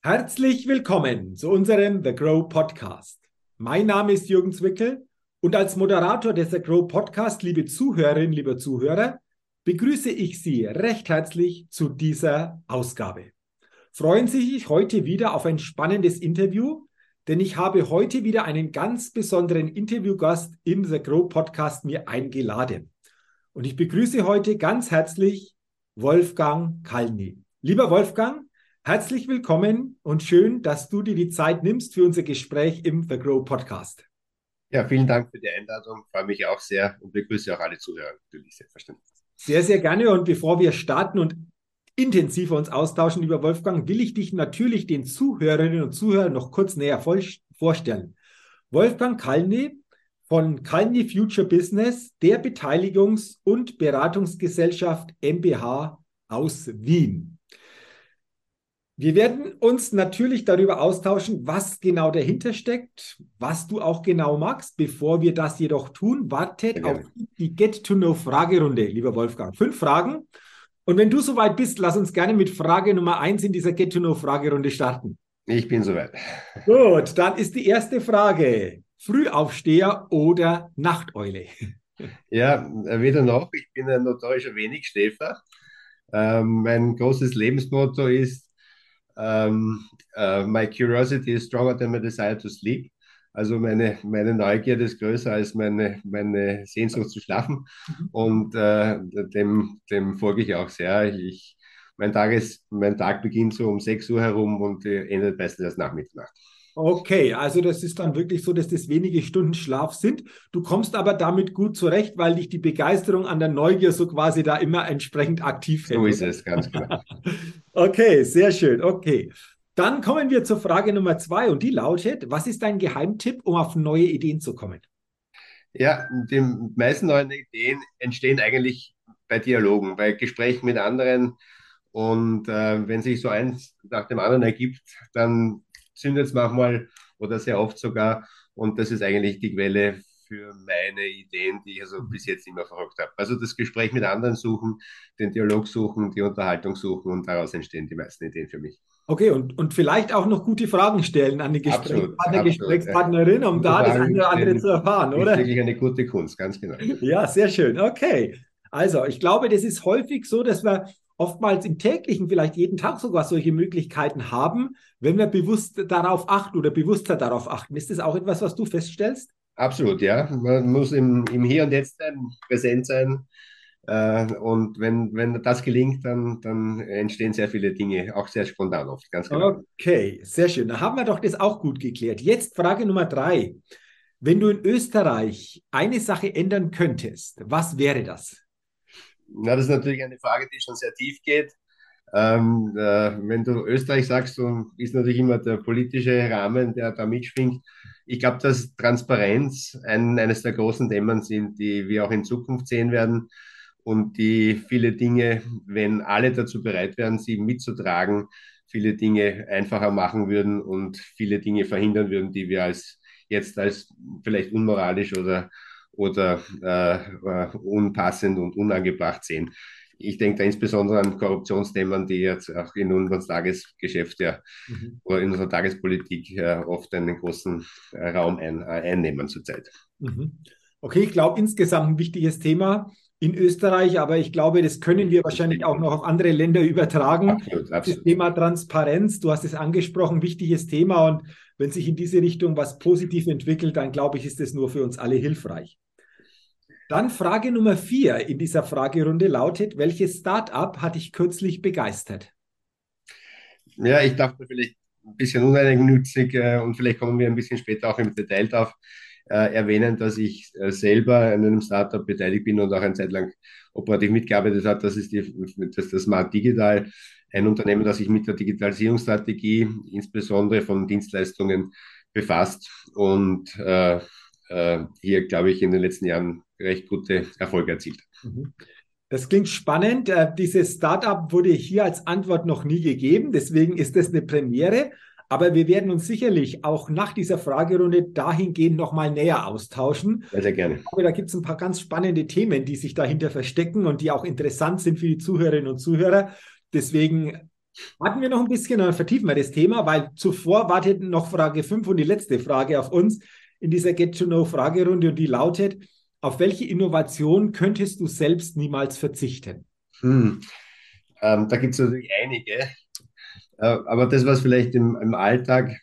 Herzlich willkommen zu unserem The Grow Podcast. Mein Name ist Jürgen Zwickel und als Moderator des The Grow Podcast, liebe Zuhörerinnen, liebe Zuhörer, begrüße ich Sie recht herzlich zu dieser Ausgabe. Freuen Sie sich heute wieder auf ein spannendes Interview, denn ich habe heute wieder einen ganz besonderen Interviewgast im The Grow Podcast mir eingeladen. Und ich begrüße heute ganz herzlich Wolfgang Kalny. Lieber Wolfgang, Herzlich willkommen und schön, dass du dir die Zeit nimmst für unser Gespräch im The Grow Podcast. Ja, vielen Dank für die Einladung. Freue mich auch sehr und begrüße auch alle Zuhörer natürlich selbstverständlich. Sehr, sehr gerne. Und bevor wir starten und intensiver uns austauschen, lieber Wolfgang, will ich dich natürlich den Zuhörerinnen und Zuhörern noch kurz näher vorstellen. Wolfgang Kalny von Kalny Future Business, der Beteiligungs- und Beratungsgesellschaft MBH aus Wien. Wir werden uns natürlich darüber austauschen, was genau dahinter steckt, was du auch genau magst. Bevor wir das jedoch tun, wartet auf die Get-to-Know-Fragerunde, lieber Wolfgang. Fünf Fragen. Und wenn du soweit bist, lass uns gerne mit Frage Nummer eins in dieser Get-to-Know-Fragerunde starten. Ich bin soweit. Gut, dann ist die erste Frage. Frühaufsteher oder Nachteule? Ja, weder noch. Ich bin ein notorischer Wenigschläfer. Ähm, mein großes Lebensmotto ist, um, uh, my curiosity is stronger than my desire to sleep. Also meine, meine Neugierde ist größer als meine, meine Sehnsucht zu schlafen. Mhm. Und äh, dem, dem folge ich auch sehr. Ich, mein, Tag ist, mein Tag beginnt so um 6 Uhr herum und endet meistens erst nach Mitternacht. Okay, also das ist dann wirklich so, dass das wenige Stunden Schlaf sind. Du kommst aber damit gut zurecht, weil dich die Begeisterung an der Neugier so quasi da immer entsprechend aktiv hält. So ist es, ganz genau. okay, sehr schön. Okay. Dann kommen wir zur Frage Nummer zwei und die lautet, was ist dein Geheimtipp, um auf neue Ideen zu kommen? Ja, die meisten neuen Ideen entstehen eigentlich bei Dialogen, bei Gesprächen mit anderen. Und äh, wenn sich so eins nach dem anderen ergibt, dann zündet es manchmal oder sehr oft sogar. Und das ist eigentlich die Quelle für meine Ideen, die ich also bis jetzt immer verfolgt habe. Also das Gespräch mit anderen suchen, den Dialog suchen, die Unterhaltung suchen und daraus entstehen die meisten Ideen für mich. Okay, und, und vielleicht auch noch gute Fragen stellen an die Gesprächspartner, Gesprächspartnerin, um da das eine oder andere zu erfahren, oder? Das ist wirklich eine gute Kunst, ganz genau. Ja, sehr schön. Okay. Also, ich glaube, das ist häufig so, dass wir oftmals im täglichen, vielleicht jeden Tag sogar solche Möglichkeiten haben, wenn wir bewusst darauf achten oder bewusster darauf achten. Ist das auch etwas, was du feststellst? Absolut, ja. Man muss im, im Hier und Jetzt sein, präsent sein. Äh, und wenn, wenn das gelingt, dann, dann entstehen sehr viele Dinge, auch sehr spontan oft, ganz genau. Okay, sehr schön. Da haben wir doch das auch gut geklärt. Jetzt Frage Nummer drei. Wenn du in Österreich eine Sache ändern könntest, was wäre das? Na, das ist natürlich eine Frage, die schon sehr tief geht. Ähm, äh, wenn du Österreich sagst, so ist natürlich immer der politische Rahmen, der da mitschwingt. Ich glaube, dass Transparenz ein, eines der großen Themen sind, die wir auch in Zukunft sehen werden und die viele Dinge, wenn alle dazu bereit wären, sie mitzutragen, viele Dinge einfacher machen würden und viele Dinge verhindern würden, die wir als jetzt als vielleicht unmoralisch oder oder äh, unpassend und unangebracht sehen. Ich denke da insbesondere an Korruptionsthemen, die jetzt auch in unserem Tagesgeschäft ja, mhm. oder in unserer Tagespolitik ja, oft einen großen äh, Raum ein, äh, einnehmen zurzeit. Mhm. Okay, ich glaube insgesamt ein wichtiges Thema in Österreich, aber ich glaube, das können wir wahrscheinlich auch noch auf andere Länder übertragen. Absolut, absolut. Das Thema Transparenz, du hast es angesprochen, wichtiges Thema und wenn sich in diese Richtung was positiv entwickelt, dann glaube ich, ist es nur für uns alle hilfreich. Dann Frage Nummer vier in dieser Fragerunde lautet, welches Startup hat dich kürzlich begeistert? Ja, ich dachte vielleicht ein bisschen uneigennützig äh, und vielleicht kommen wir ein bisschen später auch im Detail darauf äh, erwähnen, dass ich äh, selber an einem Startup beteiligt bin und auch eine Zeit lang operativ mitgearbeitet habe. Das ist, die, das, das Smart Digital, ein Unternehmen, das sich mit der Digitalisierungsstrategie, insbesondere von Dienstleistungen, befasst und äh, äh, hier, glaube ich, in den letzten Jahren recht gute Erfolge erzielt. Mhm. Das klingt spannend. Äh, dieses Startup wurde hier als Antwort noch nie gegeben. Deswegen ist das eine Premiere. Aber wir werden uns sicherlich auch nach dieser Fragerunde dahingehend nochmal näher austauschen. Sehr, sehr gerne. Aber da gibt es ein paar ganz spannende Themen, die sich dahinter verstecken und die auch interessant sind für die Zuhörerinnen und Zuhörer. Deswegen Warten wir noch ein bisschen, dann vertiefen wir das Thema, weil zuvor wartet noch Frage 5 und die letzte Frage auf uns in dieser Get-to-Know-Fragerunde und die lautet, auf welche Innovation könntest du selbst niemals verzichten? Hm. Ähm, da gibt es natürlich einige, äh, aber das, was vielleicht im, im, Alltag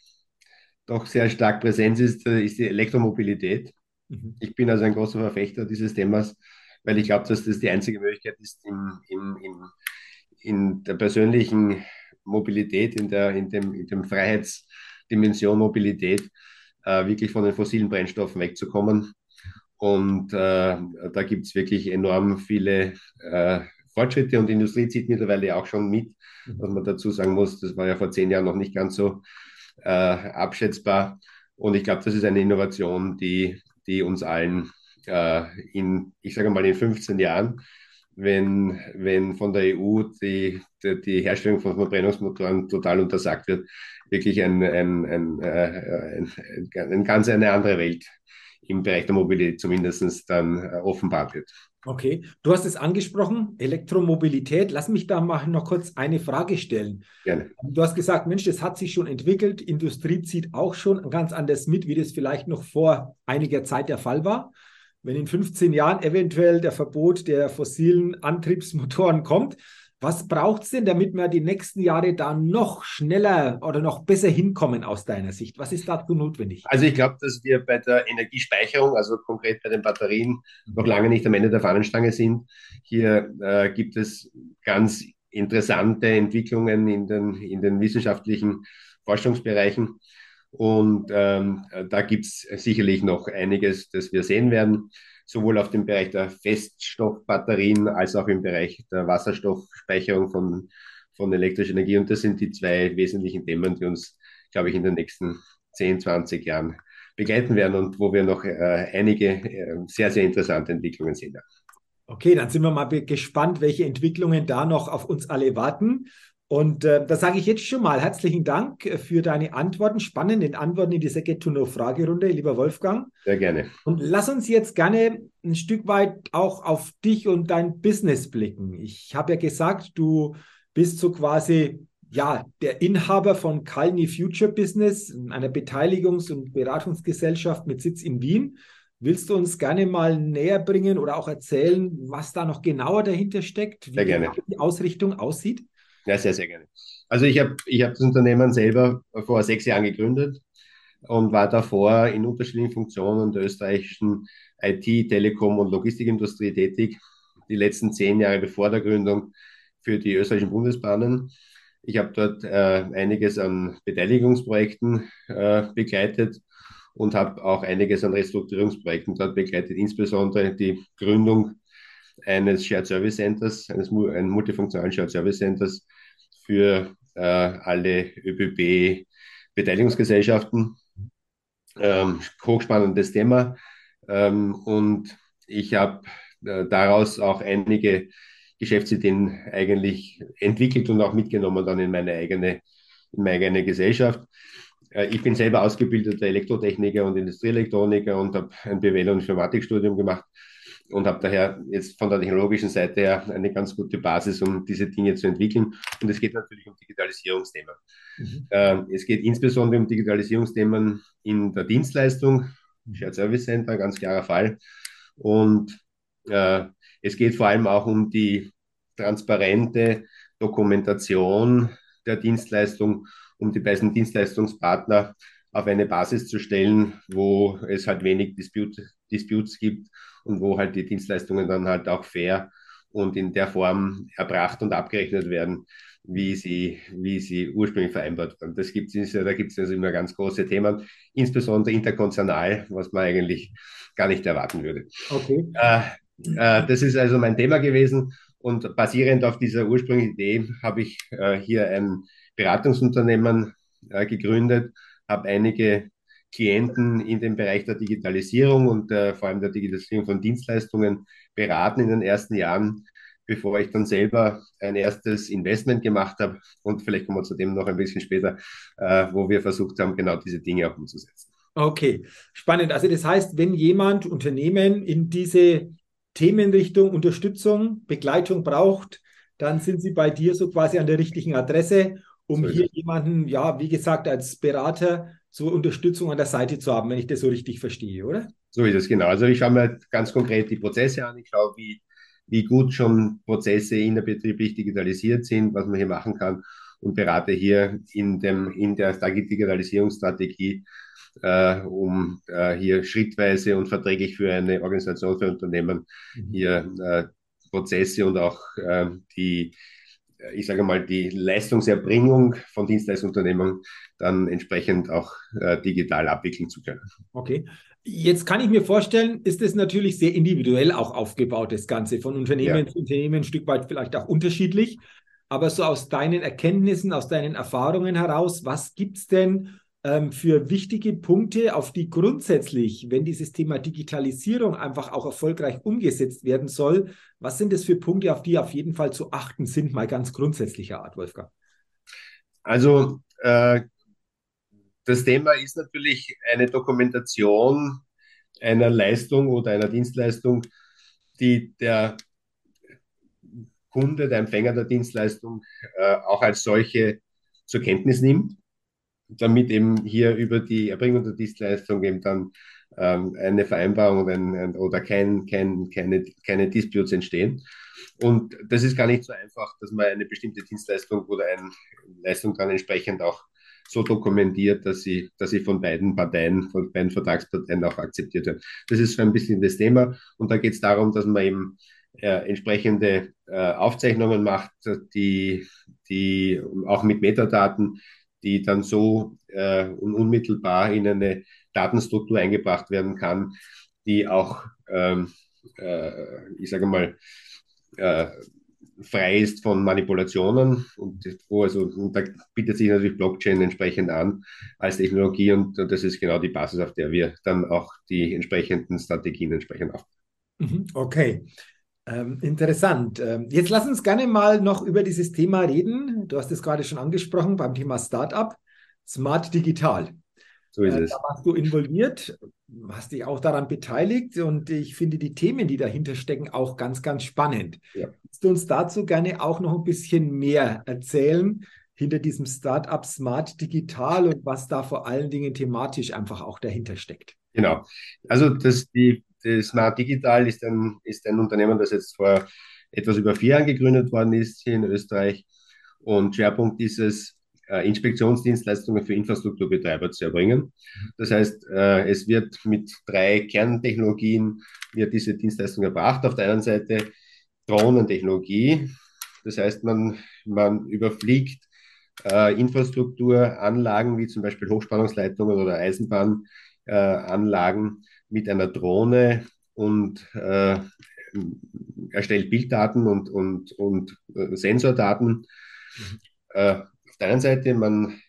doch sehr stark präsent ist, äh, ist die Elektromobilität. Mhm. Ich bin also ein großer Verfechter dieses Themas, weil ich glaube, dass das die einzige Möglichkeit ist, im, im, im, in der persönlichen Mobilität, in der, in dem, in dem Freiheitsdimension Mobilität, äh, wirklich von den fossilen Brennstoffen wegzukommen. Und äh, da gibt es wirklich enorm viele äh, Fortschritte und die Industrie zieht mittlerweile auch schon mit, mhm. was man dazu sagen muss. Das war ja vor zehn Jahren noch nicht ganz so äh, abschätzbar. Und ich glaube, das ist eine Innovation, die, die uns allen äh, in, ich sage mal, in 15 Jahren wenn, wenn von der EU die, die, die Herstellung von Verbrennungsmotoren total untersagt wird, wirklich ein, ein, ein, äh, ein, ein, ganz eine andere Welt im Bereich der Mobilität zumindest dann äh, offenbart wird. Okay, du hast es angesprochen, Elektromobilität. Lass mich da mal noch kurz eine Frage stellen. Gerne. Du hast gesagt, Mensch, das hat sich schon entwickelt. Industrie zieht auch schon ganz anders mit, wie das vielleicht noch vor einiger Zeit der Fall war wenn in 15 Jahren eventuell der Verbot der fossilen Antriebsmotoren kommt, was braucht es denn, damit wir die nächsten Jahre da noch schneller oder noch besser hinkommen aus deiner Sicht? Was ist dazu notwendig? Also ich glaube, dass wir bei der Energiespeicherung, also konkret bei den Batterien, noch lange nicht am Ende der Fahnenstange sind. Hier äh, gibt es ganz interessante Entwicklungen in den, in den wissenschaftlichen Forschungsbereichen. Und ähm, da gibt es sicherlich noch einiges, das wir sehen werden, sowohl auf dem Bereich der Feststoffbatterien als auch im Bereich der Wasserstoffspeicherung von, von elektrischer Energie. Und das sind die zwei wesentlichen Themen, die uns, glaube ich, in den nächsten 10, 20 Jahren begleiten werden und wo wir noch äh, einige äh, sehr, sehr interessante Entwicklungen sehen. Okay, dann sind wir mal gespannt, welche Entwicklungen da noch auf uns alle warten. Und äh, da sage ich jetzt schon mal herzlichen Dank äh, für deine Antworten, spannenden Antworten in dieser Get-to-Know-Fragerunde, lieber Wolfgang. Sehr gerne. Und lass uns jetzt gerne ein Stück weit auch auf dich und dein Business blicken. Ich habe ja gesagt, du bist so quasi ja, der Inhaber von Kalni Future Business, einer Beteiligungs- und Beratungsgesellschaft mit Sitz in Wien. Willst du uns gerne mal näher bringen oder auch erzählen, was da noch genauer dahinter steckt, wie die Ausrichtung aussieht? Ja, sehr, sehr gerne. Also ich habe ich hab das Unternehmen selber vor sechs Jahren gegründet und war davor in unterschiedlichen Funktionen der österreichischen IT-, Telekom- und Logistikindustrie tätig. Die letzten zehn Jahre bevor der Gründung für die österreichischen Bundesbahnen. Ich habe dort äh, einiges an Beteiligungsprojekten äh, begleitet und habe auch einiges an Restrukturierungsprojekten dort begleitet, insbesondere die Gründung eines Shared Service Centers, eines ein multifunktionalen Shared Service Centers für äh, alle ÖBB-Beteiligungsgesellschaften. Ähm, hochspannendes Thema. Ähm, und ich habe äh, daraus auch einige Geschäftsideen eigentlich entwickelt und auch mitgenommen dann in meine eigene, in meine eigene Gesellschaft. Äh, ich bin selber ausgebildeter Elektrotechniker und Industrieelektroniker und habe ein BWL- und Informatikstudium gemacht und habe daher jetzt von der technologischen Seite her eine ganz gute Basis, um diese Dinge zu entwickeln. Und es geht natürlich um Digitalisierungsthemen. Mhm. Äh, es geht insbesondere um Digitalisierungsthemen in der Dienstleistung, Shared Service Center, ganz klarer Fall. Und äh, es geht vor allem auch um die transparente Dokumentation der Dienstleistung, um die beiden Dienstleistungspartner auf eine Basis zu stellen, wo es halt wenig Dispute, Disputes gibt und wo halt die Dienstleistungen dann halt auch fair und in der Form erbracht und abgerechnet werden, wie sie, wie sie ursprünglich vereinbart waren. Das gibt's, da gibt es also immer ganz große Themen, insbesondere interkonzernal, was man eigentlich gar nicht erwarten würde. Okay. Äh, äh, das ist also mein Thema gewesen und basierend auf dieser ursprünglichen Idee habe ich äh, hier ein Beratungsunternehmen äh, gegründet, habe einige Klienten in dem Bereich der Digitalisierung und äh, vor allem der Digitalisierung von Dienstleistungen beraten in den ersten Jahren, bevor ich dann selber ein erstes Investment gemacht habe. Und vielleicht kommen wir zu dem noch ein bisschen später, äh, wo wir versucht haben, genau diese Dinge auch umzusetzen. Okay, spannend. Also das heißt, wenn jemand Unternehmen in diese Themenrichtung Unterstützung, Begleitung braucht, dann sind Sie bei dir so quasi an der richtigen Adresse, um so hier jemanden, ja, wie gesagt, als Berater zur Unterstützung an der Seite zu haben, wenn ich das so richtig verstehe, oder? So ist es genau. Also ich schaue mir ganz konkret die Prozesse an, ich schaue, wie, wie gut schon Prozesse innerbetrieblich digitalisiert sind, was man hier machen kann und berate hier in, dem, in der Digitalisierungsstrategie, äh, um äh, hier schrittweise und verträglich für eine Organisation, für Unternehmen mhm. hier äh, Prozesse und auch ähm, die, ich sage mal, die Leistungserbringung von Dienstleistungsunternehmen dann entsprechend auch äh, digital abwickeln zu können. Okay. Jetzt kann ich mir vorstellen, ist es natürlich sehr individuell auch aufgebaut, das Ganze, von Unternehmen ja. zu Unternehmen ein Stück weit vielleicht auch unterschiedlich. Aber so aus deinen Erkenntnissen, aus deinen Erfahrungen heraus, was gibt es denn ähm, für wichtige Punkte, auf die grundsätzlich, wenn dieses Thema Digitalisierung einfach auch erfolgreich umgesetzt werden soll, was sind das für Punkte, auf die auf jeden Fall zu achten sind, mal ganz grundsätzlicher Art, Wolfgang? Also äh, das Thema ist natürlich eine Dokumentation einer Leistung oder einer Dienstleistung, die der Kunde, der Empfänger der Dienstleistung äh, auch als solche zur Kenntnis nimmt, damit eben hier über die Erbringung der Dienstleistung eben dann ähm, eine Vereinbarung ein, oder kein, kein, keine, keine Disputes entstehen. Und das ist gar nicht so einfach, dass man eine bestimmte Dienstleistung oder eine Leistung dann entsprechend auch so dokumentiert, dass sie, dass sie von beiden Parteien, von beiden Vertragsparteien auch akzeptiert wird. Das ist so ein bisschen das Thema. Und da geht es darum, dass man eben äh, entsprechende äh, Aufzeichnungen macht, die, die auch mit Metadaten, die dann so äh, unmittelbar in eine Datenstruktur eingebracht werden kann, die auch, ähm, äh, ich sage mal, äh, frei ist von Manipulationen und also und da bietet sich natürlich Blockchain entsprechend an als Technologie und, und das ist genau die Basis, auf der wir dann auch die entsprechenden Strategien entsprechend aufbauen. Mhm, okay. Ähm, interessant. Ähm, jetzt lass uns gerne mal noch über dieses Thema reden. Du hast es gerade schon angesprochen beim Thema Startup, Smart Digital. So ist äh, es. Da warst du involviert, hast dich auch daran beteiligt und ich finde die Themen, die dahinter stecken, auch ganz, ganz spannend. Ja. Willst du uns dazu gerne auch noch ein bisschen mehr erzählen hinter diesem Startup Smart Digital und was da vor allen Dingen thematisch einfach auch dahinter steckt? Genau. Also das, die die Smart Digital ist ein, ist ein Unternehmen, das jetzt vor etwas über vier Jahren gegründet worden ist hier in Österreich. Und Schwerpunkt ist es, äh, Inspektionsdienstleistungen für Infrastrukturbetreiber zu erbringen. Das heißt, äh, es wird mit drei Kerntechnologien wird diese Dienstleistung erbracht. Auf der einen Seite Drohnentechnologie. Das heißt, man, man überfliegt äh, Infrastrukturanlagen wie zum Beispiel Hochspannungsleitungen oder Eisenbahnanlagen mit einer Drohne und äh, erstellt Bilddaten und, und, und äh, Sensordaten. Mhm. Äh, auf der einen Seite, man,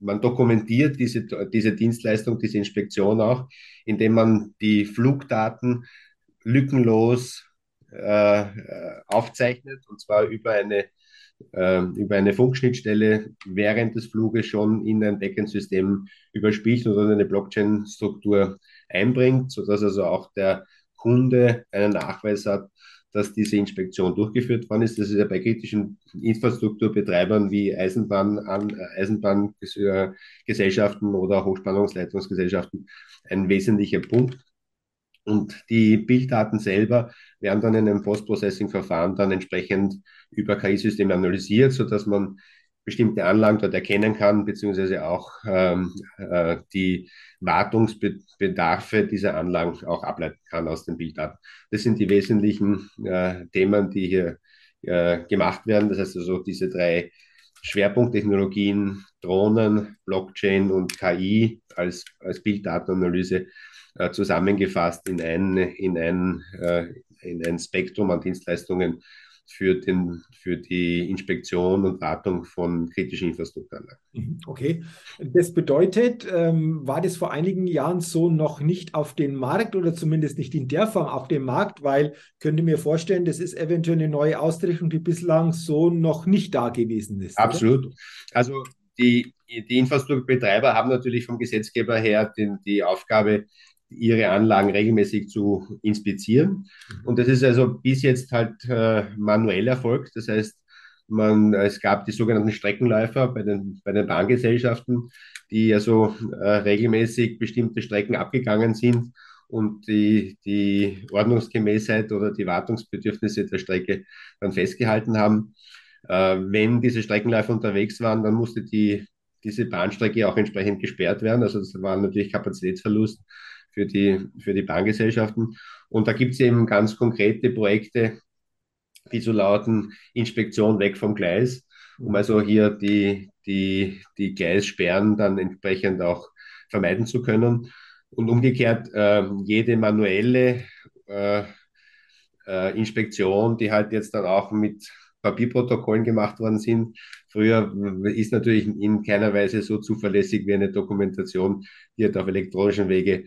man dokumentiert diese, diese Dienstleistung, diese Inspektion auch, indem man die Flugdaten lückenlos äh, aufzeichnet, und zwar über eine, äh, über eine Funkschnittstelle während des Fluges schon in ein Backend-System überspielt oder eine Blockchain-Struktur einbringt, sodass also auch der Kunde einen Nachweis hat, dass diese Inspektion durchgeführt worden ist. Das ist ja bei kritischen Infrastrukturbetreibern wie Eisenbahn, Eisenbahngesellschaften oder Hochspannungsleitungsgesellschaften ein wesentlicher Punkt. Und die Bilddaten selber werden dann in einem Post-Processing-Verfahren dann entsprechend über KI-Systeme analysiert, sodass man bestimmte Anlagen dort erkennen kann, beziehungsweise auch ähm, äh, die Wartungsbedarfe dieser Anlagen auch ableiten kann aus den Bilddaten. Das sind die wesentlichen äh, Themen, die hier äh, gemacht werden. Das heißt also diese drei Schwerpunkttechnologien, Drohnen, Blockchain und KI als, als Bilddatenanalyse äh, zusammengefasst in ein, in, ein, äh, in ein Spektrum an Dienstleistungen für, den, für die Inspektion und Wartung von kritischen Infrastrukturanlagen. Mhm, okay. Das bedeutet, ähm, war das vor einigen Jahren so noch nicht auf den Markt oder zumindest nicht in der Form auf dem Markt, weil könnte mir vorstellen, das ist eventuell eine neue Ausrichtung, die bislang so noch nicht da gewesen ist. Absolut. Oder? Also die, die Infrastrukturbetreiber haben natürlich vom Gesetzgeber her den, die Aufgabe, ihre Anlagen regelmäßig zu inspizieren. Und das ist also bis jetzt halt äh, manuell erfolgt. Das heißt, man, es gab die sogenannten Streckenläufer bei den, bei den Bahngesellschaften, die also äh, regelmäßig bestimmte Strecken abgegangen sind und die, die Ordnungsgemäßheit oder die Wartungsbedürfnisse der Strecke dann festgehalten haben. Äh, wenn diese Streckenläufer unterwegs waren, dann musste die, diese Bahnstrecke auch entsprechend gesperrt werden. Also das war natürlich Kapazitätsverlust für die, für die Bahngesellschaften. Und da gibt es eben ganz konkrete Projekte, die so lauten Inspektion weg vom Gleis, um also hier die, die, die Gleissperren dann entsprechend auch vermeiden zu können. Und umgekehrt, äh, jede manuelle äh, äh, Inspektion, die halt jetzt dann auch mit Papierprotokollen gemacht worden sind. Früher ist natürlich in keiner Weise so zuverlässig wie eine Dokumentation, die halt auf elektronischen Wege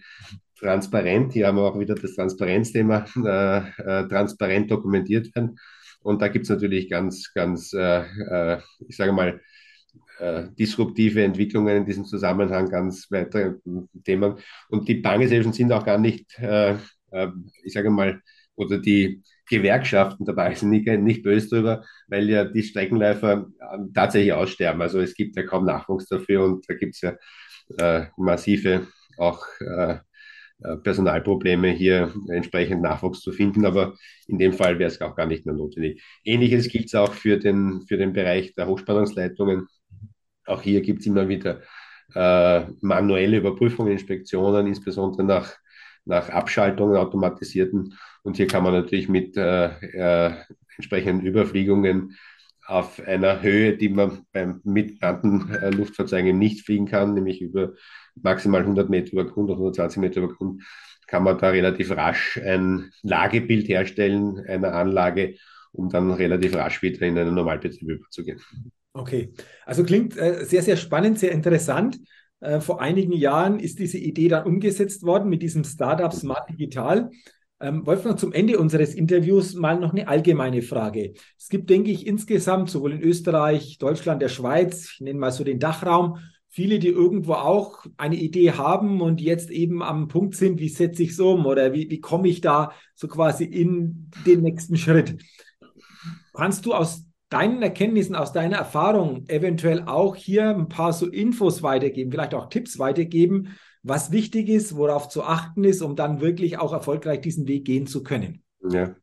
transparent, hier haben wir auch wieder das Transparenzthema, äh, äh, transparent dokumentiert werden. Und da gibt es natürlich ganz, ganz, äh, äh, ich sage mal, äh, disruptive Entwicklungen in diesem Zusammenhang, ganz weitere Themen. Und die Bankgesellschaften sind auch gar nicht, äh, ich sage mal, oder die Gewerkschaften dabei sind nicht, nicht böse drüber, weil ja die Streckenläufer tatsächlich aussterben. Also es gibt ja kaum Nachwuchs dafür und da gibt es ja äh, massive auch äh, äh, Personalprobleme, hier entsprechend Nachwuchs zu finden. Aber in dem Fall wäre es auch gar nicht mehr notwendig. Ähnliches gilt es auch für den, für den Bereich der Hochspannungsleitungen. Auch hier gibt es immer wieder äh, manuelle Überprüfungen, Inspektionen, insbesondere nach, nach Abschaltungen, automatisierten. Und hier kann man natürlich mit äh, äh, entsprechenden Überfliegungen auf einer Höhe, die man beim mit äh, Luftfahrzeugen nicht fliegen kann, nämlich über maximal 100 Meter über Grund oder 120 Meter über Grund, kann man da relativ rasch ein Lagebild herstellen einer Anlage, um dann relativ rasch wieder in einen Normalbetrieb überzugehen. Okay, also klingt äh, sehr, sehr spannend, sehr interessant. Äh, vor einigen Jahren ist diese Idee dann umgesetzt worden mit diesem Startup Smart Digital. Ähm, Wolfgang, zum Ende unseres Interviews mal noch eine allgemeine Frage. Es gibt, denke ich, insgesamt sowohl in Österreich, Deutschland, der Schweiz, ich nenne mal so den Dachraum, viele, die irgendwo auch eine Idee haben und jetzt eben am Punkt sind, wie setze ich es um oder wie, wie komme ich da so quasi in den nächsten Schritt. Kannst du aus deinen Erkenntnissen, aus deiner Erfahrung eventuell auch hier ein paar so Infos weitergeben, vielleicht auch Tipps weitergeben, was wichtig ist, worauf zu achten ist, um dann wirklich auch erfolgreich diesen Weg gehen zu können? Ja.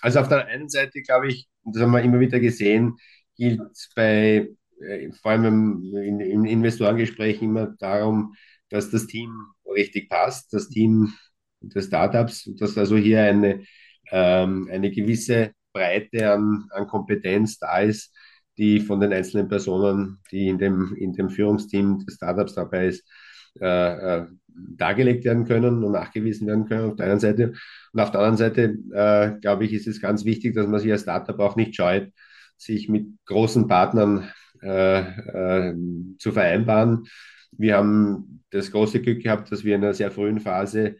Also auf der einen Seite, glaube ich, das haben wir immer wieder gesehen, gilt bei äh, vor allem in, in Investorengesprächen immer darum, dass das Team richtig passt, das Team des Startups, dass also hier eine, ähm, eine gewisse Breite an, an Kompetenz da ist, die von den einzelnen Personen, die in dem, in dem Führungsteam des Startups dabei ist, äh, äh, dargelegt werden können und nachgewiesen werden können auf der einen Seite. Und auf der anderen Seite, äh, glaube ich, ist es ganz wichtig, dass man sich als Startup auch nicht scheut, sich mit großen Partnern äh, äh, zu vereinbaren. Wir haben das große Glück gehabt, dass wir in einer sehr frühen Phase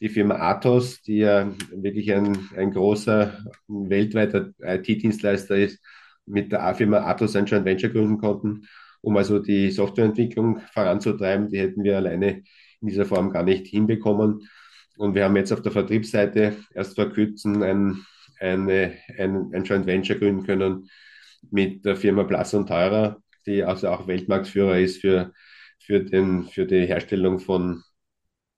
die Firma Athos, die ja wirklich ein, ein großer weltweiter IT-Dienstleister ist, mit der Firma Athos ein Joint Venture gründen konnten, um also die Softwareentwicklung voranzutreiben. Die hätten wir alleine in dieser Form gar nicht hinbekommen. Und wir haben jetzt auf der Vertriebsseite erst vor kurzem ein, eine, ein, ein Joint Venture gründen können mit der Firma Blass und Teurer, die also auch Weltmarktführer ist für, für, den, für die Herstellung von,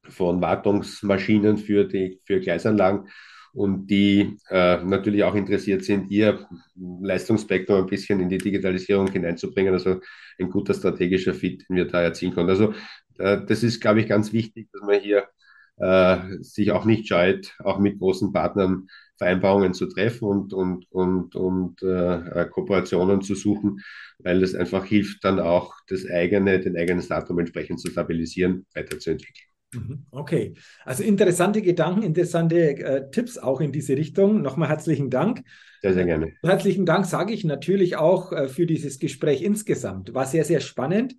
von Wartungsmaschinen für, die, für Gleisanlagen und die äh, natürlich auch interessiert sind, ihr Leistungsspektrum ein bisschen in die Digitalisierung hineinzubringen. Also ein guter strategischer Fit, den wir da erzielen können. Also äh, das ist, glaube ich, ganz wichtig, dass man hier äh, sich auch nicht scheut, auch mit großen Partnern Vereinbarungen zu treffen und, und, und, und äh, Kooperationen zu suchen, weil das einfach hilft, dann auch das eigene, den eigenen Datum entsprechend zu stabilisieren, weiterzuentwickeln. Mhm. Okay, also interessante Gedanken, interessante äh, Tipps auch in diese Richtung. Nochmal herzlichen Dank. Sehr, sehr gerne. Herzlichen Dank sage ich natürlich auch äh, für dieses Gespräch insgesamt. War sehr, sehr spannend,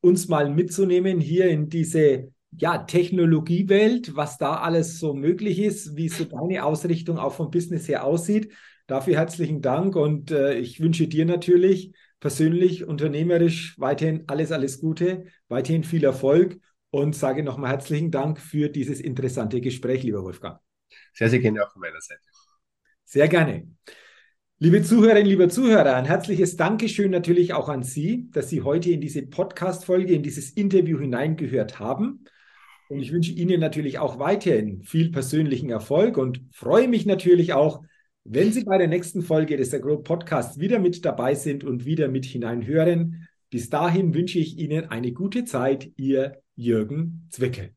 uns mal mitzunehmen hier in diese ja, Technologiewelt, was da alles so möglich ist, wie so deine Ausrichtung auch vom Business her aussieht. Dafür herzlichen Dank und äh, ich wünsche dir natürlich persönlich, unternehmerisch weiterhin alles, alles Gute, weiterhin viel Erfolg und sage nochmal herzlichen Dank für dieses interessante Gespräch, lieber Wolfgang. Sehr, sehr gerne auch von meiner Seite. Sehr gerne. Liebe Zuhörerinnen, lieber Zuhörer, ein herzliches Dankeschön natürlich auch an Sie, dass Sie heute in diese Podcast-Folge, in dieses Interview hineingehört haben. Und ich wünsche Ihnen natürlich auch weiterhin viel persönlichen Erfolg und freue mich natürlich auch, wenn Sie bei der nächsten Folge des Agro Podcasts wieder mit dabei sind und wieder mit hineinhören. Bis dahin wünsche ich Ihnen eine gute Zeit, Ihr Jürgen Zwickel.